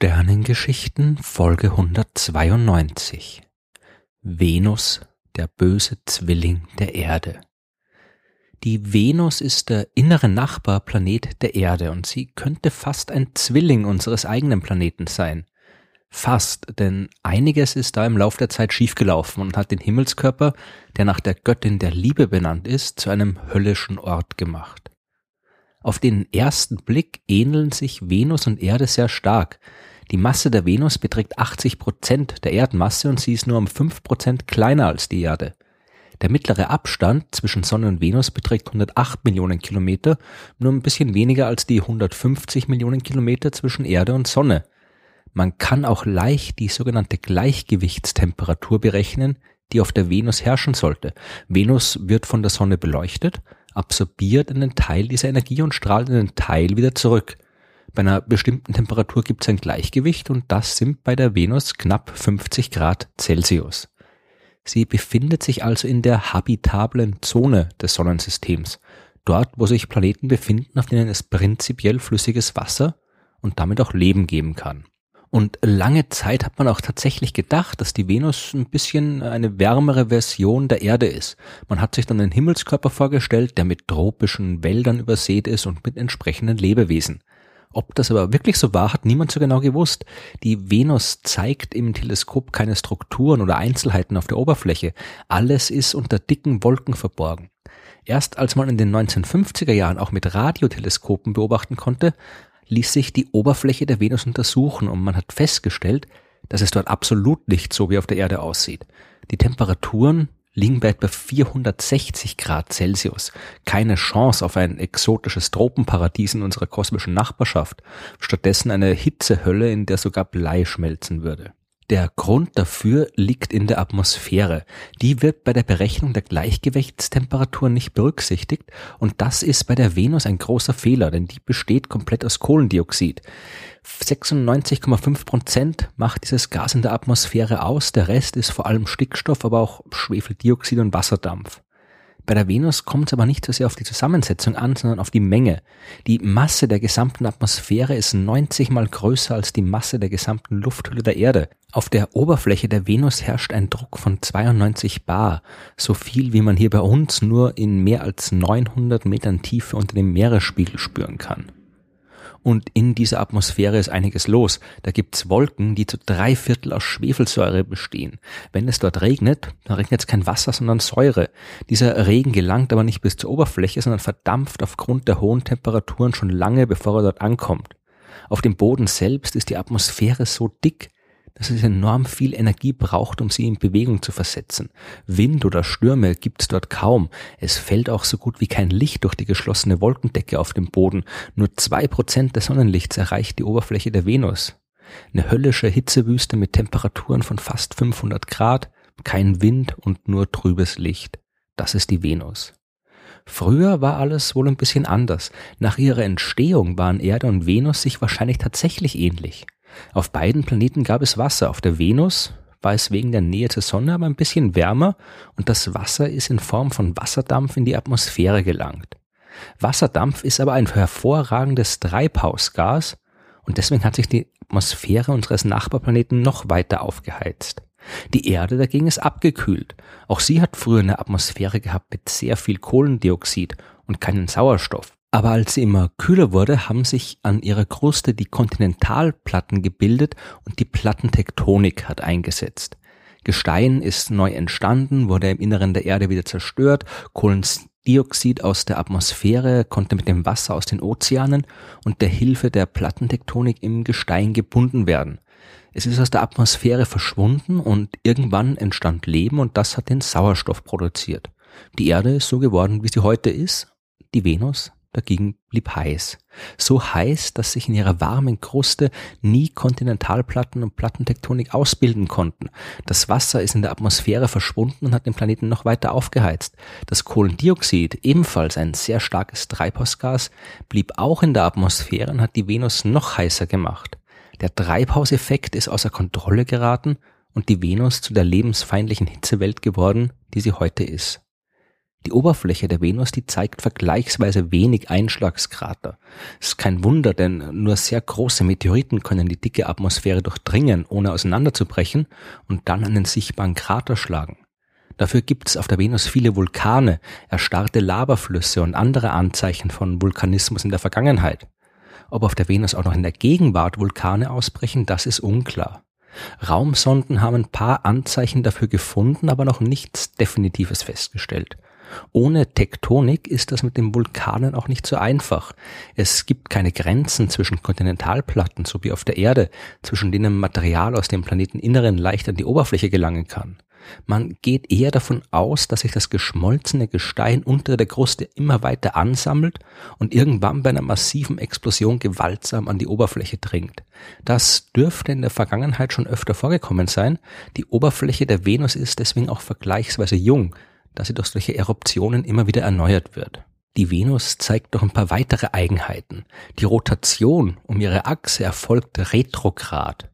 Sternengeschichten Folge 192 Venus, der böse Zwilling der Erde. Die Venus ist der innere Nachbarplanet der Erde und sie könnte fast ein Zwilling unseres eigenen Planeten sein. Fast, denn einiges ist da im Lauf der Zeit schiefgelaufen und hat den Himmelskörper, der nach der Göttin der Liebe benannt ist, zu einem höllischen Ort gemacht. Auf den ersten Blick ähneln sich Venus und Erde sehr stark, die Masse der Venus beträgt 80 Prozent der Erdmasse und sie ist nur um 5 Prozent kleiner als die Erde. Der mittlere Abstand zwischen Sonne und Venus beträgt 108 Millionen Kilometer, nur ein bisschen weniger als die 150 Millionen Kilometer zwischen Erde und Sonne. Man kann auch leicht die sogenannte Gleichgewichtstemperatur berechnen, die auf der Venus herrschen sollte. Venus wird von der Sonne beleuchtet, absorbiert einen Teil dieser Energie und strahlt einen Teil wieder zurück. Bei einer bestimmten Temperatur gibt es ein Gleichgewicht und das sind bei der Venus knapp 50 Grad Celsius. Sie befindet sich also in der habitablen Zone des Sonnensystems, dort wo sich Planeten befinden, auf denen es prinzipiell flüssiges Wasser und damit auch Leben geben kann. Und lange Zeit hat man auch tatsächlich gedacht, dass die Venus ein bisschen eine wärmere Version der Erde ist. Man hat sich dann einen Himmelskörper vorgestellt, der mit tropischen Wäldern übersät ist und mit entsprechenden Lebewesen. Ob das aber wirklich so war, hat niemand so genau gewusst. Die Venus zeigt im Teleskop keine Strukturen oder Einzelheiten auf der Oberfläche. Alles ist unter dicken Wolken verborgen. Erst als man in den 1950er Jahren auch mit Radioteleskopen beobachten konnte, ließ sich die Oberfläche der Venus untersuchen und man hat festgestellt, dass es dort absolut nicht so wie auf der Erde aussieht. Die Temperaturen liegen bei etwa 460 Grad Celsius. Keine Chance auf ein exotisches Tropenparadies in unserer kosmischen Nachbarschaft. Stattdessen eine Hitzehölle, in der sogar Blei schmelzen würde. Der Grund dafür liegt in der Atmosphäre. Die wird bei der Berechnung der Gleichgewichtstemperatur nicht berücksichtigt und das ist bei der Venus ein großer Fehler, denn die besteht komplett aus Kohlendioxid. 96,5 Prozent macht dieses Gas in der Atmosphäre aus, der Rest ist vor allem Stickstoff, aber auch Schwefeldioxid und Wasserdampf. Bei der Venus kommt es aber nicht so sehr auf die Zusammensetzung an, sondern auf die Menge. Die Masse der gesamten Atmosphäre ist 90 mal größer als die Masse der gesamten Lufthülle der Erde. Auf der Oberfläche der Venus herrscht ein Druck von 92 bar, so viel wie man hier bei uns nur in mehr als 900 Metern Tiefe unter dem Meeresspiegel spüren kann. Und in dieser Atmosphäre ist einiges los. Da gibt's Wolken, die zu drei Viertel aus Schwefelsäure bestehen. Wenn es dort regnet, dann regnet es kein Wasser, sondern Säure. Dieser Regen gelangt aber nicht bis zur Oberfläche, sondern verdampft aufgrund der hohen Temperaturen schon lange, bevor er dort ankommt. Auf dem Boden selbst ist die Atmosphäre so dick, dass es enorm viel Energie braucht, um sie in Bewegung zu versetzen. Wind oder Stürme gibt es dort kaum. Es fällt auch so gut wie kein Licht durch die geschlossene Wolkendecke auf dem Boden. Nur zwei Prozent des Sonnenlichts erreicht die Oberfläche der Venus. Eine höllische Hitzewüste mit Temperaturen von fast 500 Grad, kein Wind und nur trübes Licht. Das ist die Venus. Früher war alles wohl ein bisschen anders. Nach ihrer Entstehung waren Erde und Venus sich wahrscheinlich tatsächlich ähnlich. Auf beiden Planeten gab es Wasser. Auf der Venus war es wegen der Nähe zur Sonne aber ein bisschen wärmer und das Wasser ist in Form von Wasserdampf in die Atmosphäre gelangt. Wasserdampf ist aber ein hervorragendes Treibhausgas und deswegen hat sich die Atmosphäre unseres Nachbarplaneten noch weiter aufgeheizt. Die Erde dagegen ist abgekühlt. Auch sie hat früher eine Atmosphäre gehabt mit sehr viel Kohlendioxid und keinen Sauerstoff. Aber als sie immer kühler wurde, haben sich an ihrer Kruste die Kontinentalplatten gebildet und die Plattentektonik hat eingesetzt. Gestein ist neu entstanden, wurde im Inneren der Erde wieder zerstört, Kohlendioxid aus der Atmosphäre konnte mit dem Wasser aus den Ozeanen und der Hilfe der Plattentektonik im Gestein gebunden werden. Es ist aus der Atmosphäre verschwunden und irgendwann entstand Leben und das hat den Sauerstoff produziert. Die Erde ist so geworden, wie sie heute ist, die Venus dagegen blieb heiß. So heiß, dass sich in ihrer warmen Kruste nie Kontinentalplatten und Plattentektonik ausbilden konnten. Das Wasser ist in der Atmosphäre verschwunden und hat den Planeten noch weiter aufgeheizt. Das Kohlendioxid, ebenfalls ein sehr starkes Treibhausgas, blieb auch in der Atmosphäre und hat die Venus noch heißer gemacht. Der Treibhauseffekt ist außer Kontrolle geraten und die Venus zu der lebensfeindlichen Hitzewelt geworden, die sie heute ist. Die Oberfläche der Venus, die zeigt vergleichsweise wenig Einschlagskrater. Es ist kein Wunder, denn nur sehr große Meteoriten können die dicke Atmosphäre durchdringen, ohne auseinanderzubrechen und dann einen sichtbaren Krater schlagen. Dafür gibt es auf der Venus viele Vulkane, erstarrte Lavaflüsse und andere Anzeichen von Vulkanismus in der Vergangenheit. Ob auf der Venus auch noch in der Gegenwart Vulkane ausbrechen, das ist unklar. Raumsonden haben ein paar Anzeichen dafür gefunden, aber noch nichts Definitives festgestellt. Ohne Tektonik ist das mit den Vulkanen auch nicht so einfach. Es gibt keine Grenzen zwischen Kontinentalplatten, so wie auf der Erde, zwischen denen Material aus dem Planeteninneren leicht an die Oberfläche gelangen kann. Man geht eher davon aus, dass sich das geschmolzene Gestein unter der Kruste immer weiter ansammelt und irgendwann bei einer massiven Explosion gewaltsam an die Oberfläche dringt. Das dürfte in der Vergangenheit schon öfter vorgekommen sein. Die Oberfläche der Venus ist deswegen auch vergleichsweise jung da sie durch solche Eruptionen immer wieder erneuert wird. Die Venus zeigt noch ein paar weitere Eigenheiten. Die Rotation um ihre Achse erfolgt retrograd.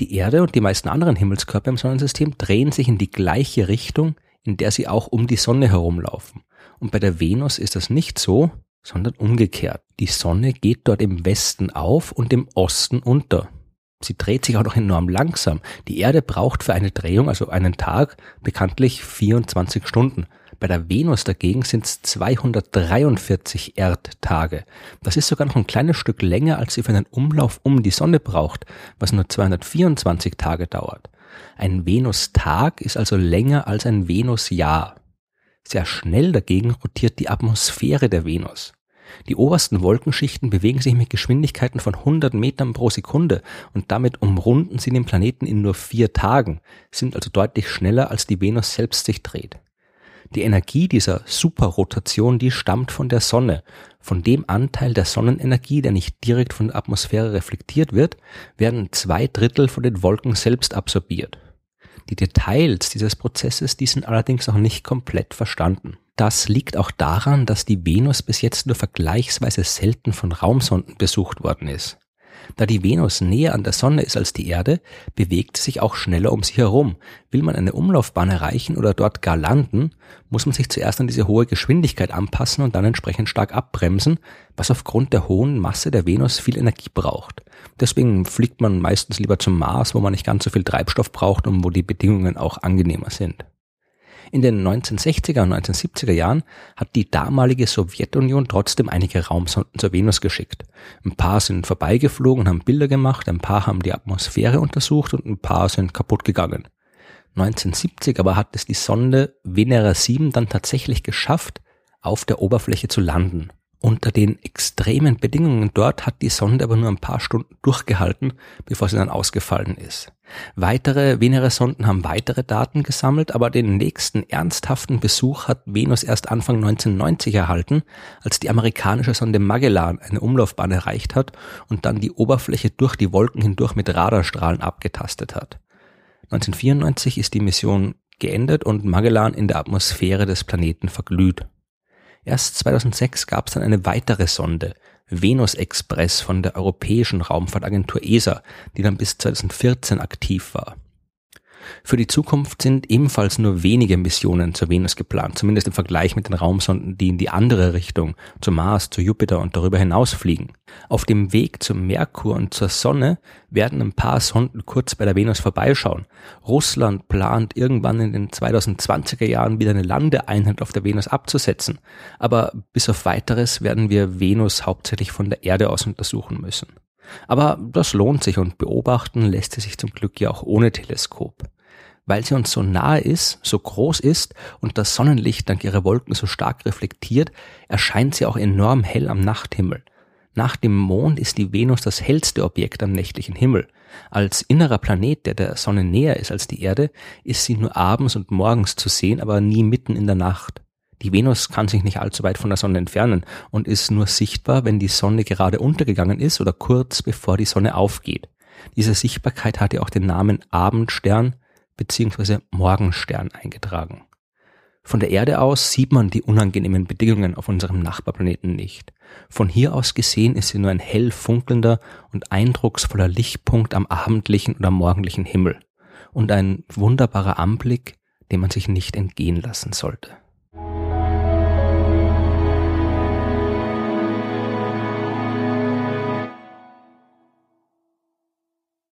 Die Erde und die meisten anderen Himmelskörper im Sonnensystem drehen sich in die gleiche Richtung, in der sie auch um die Sonne herumlaufen. Und bei der Venus ist das nicht so, sondern umgekehrt. Die Sonne geht dort im Westen auf und im Osten unter. Sie dreht sich auch noch enorm langsam. Die Erde braucht für eine Drehung, also einen Tag, bekanntlich 24 Stunden. Bei der Venus dagegen sind es 243 Erdtage. Das ist sogar noch ein kleines Stück länger, als sie für einen Umlauf um die Sonne braucht, was nur 224 Tage dauert. Ein Venustag ist also länger als ein Venusjahr. Sehr schnell dagegen rotiert die Atmosphäre der Venus. Die obersten Wolkenschichten bewegen sich mit Geschwindigkeiten von 100 Metern pro Sekunde und damit umrunden sie den Planeten in nur vier Tagen, sind also deutlich schneller als die Venus selbst sich dreht. Die Energie dieser Superrotation, die stammt von der Sonne. Von dem Anteil der Sonnenenergie, der nicht direkt von der Atmosphäre reflektiert wird, werden zwei Drittel von den Wolken selbst absorbiert. Die Details dieses Prozesses, die sind allerdings noch nicht komplett verstanden. Das liegt auch daran, dass die Venus bis jetzt nur vergleichsweise selten von Raumsonden besucht worden ist. Da die Venus näher an der Sonne ist als die Erde, bewegt sie sich auch schneller um sie herum. Will man eine Umlaufbahn erreichen oder dort gar landen, muss man sich zuerst an diese hohe Geschwindigkeit anpassen und dann entsprechend stark abbremsen, was aufgrund der hohen Masse der Venus viel Energie braucht. Deswegen fliegt man meistens lieber zum Mars, wo man nicht ganz so viel Treibstoff braucht und wo die Bedingungen auch angenehmer sind. In den 1960er und 1970er Jahren hat die damalige Sowjetunion trotzdem einige Raumsonden zur Venus geschickt. Ein paar sind vorbeigeflogen und haben Bilder gemacht, ein paar haben die Atmosphäre untersucht und ein paar sind kaputt gegangen. 1970 aber hat es die Sonde Venera 7 dann tatsächlich geschafft, auf der Oberfläche zu landen. Unter den extremen Bedingungen dort hat die Sonde aber nur ein paar Stunden durchgehalten, bevor sie dann ausgefallen ist. Weitere Venere-Sonden haben weitere Daten gesammelt, aber den nächsten ernsthaften Besuch hat Venus erst Anfang 1990 erhalten, als die amerikanische Sonde Magellan eine Umlaufbahn erreicht hat und dann die Oberfläche durch die Wolken hindurch mit Radarstrahlen abgetastet hat. 1994 ist die Mission geendet und Magellan in der Atmosphäre des Planeten verglüht. Erst 2006 gab es dann eine weitere Sonde, Venus Express von der Europäischen Raumfahrtagentur ESA, die dann bis 2014 aktiv war. Für die Zukunft sind ebenfalls nur wenige Missionen zur Venus geplant, zumindest im Vergleich mit den Raumsonden, die in die andere Richtung, zum Mars, zu Jupiter und darüber hinaus fliegen. Auf dem Weg zum Merkur und zur Sonne werden ein paar Sonden kurz bei der Venus vorbeischauen. Russland plant irgendwann in den 2020er Jahren wieder eine Landeeinheit auf der Venus abzusetzen. Aber bis auf weiteres werden wir Venus hauptsächlich von der Erde aus untersuchen müssen. Aber das lohnt sich und beobachten lässt sie sich zum Glück ja auch ohne Teleskop. Weil sie uns so nahe ist, so groß ist und das Sonnenlicht dank ihrer Wolken so stark reflektiert, erscheint sie auch enorm hell am Nachthimmel. Nach dem Mond ist die Venus das hellste Objekt am nächtlichen Himmel. Als innerer Planet, der der Sonne näher ist als die Erde, ist sie nur abends und morgens zu sehen, aber nie mitten in der Nacht. Die Venus kann sich nicht allzu weit von der Sonne entfernen und ist nur sichtbar, wenn die Sonne gerade untergegangen ist oder kurz bevor die Sonne aufgeht. Diese Sichtbarkeit hat ja auch den Namen Abendstern bzw. Morgenstern eingetragen. Von der Erde aus sieht man die unangenehmen Bedingungen auf unserem Nachbarplaneten nicht. Von hier aus gesehen ist sie nur ein hell funkelnder und eindrucksvoller Lichtpunkt am abendlichen oder morgendlichen Himmel und ein wunderbarer Anblick, den man sich nicht entgehen lassen sollte.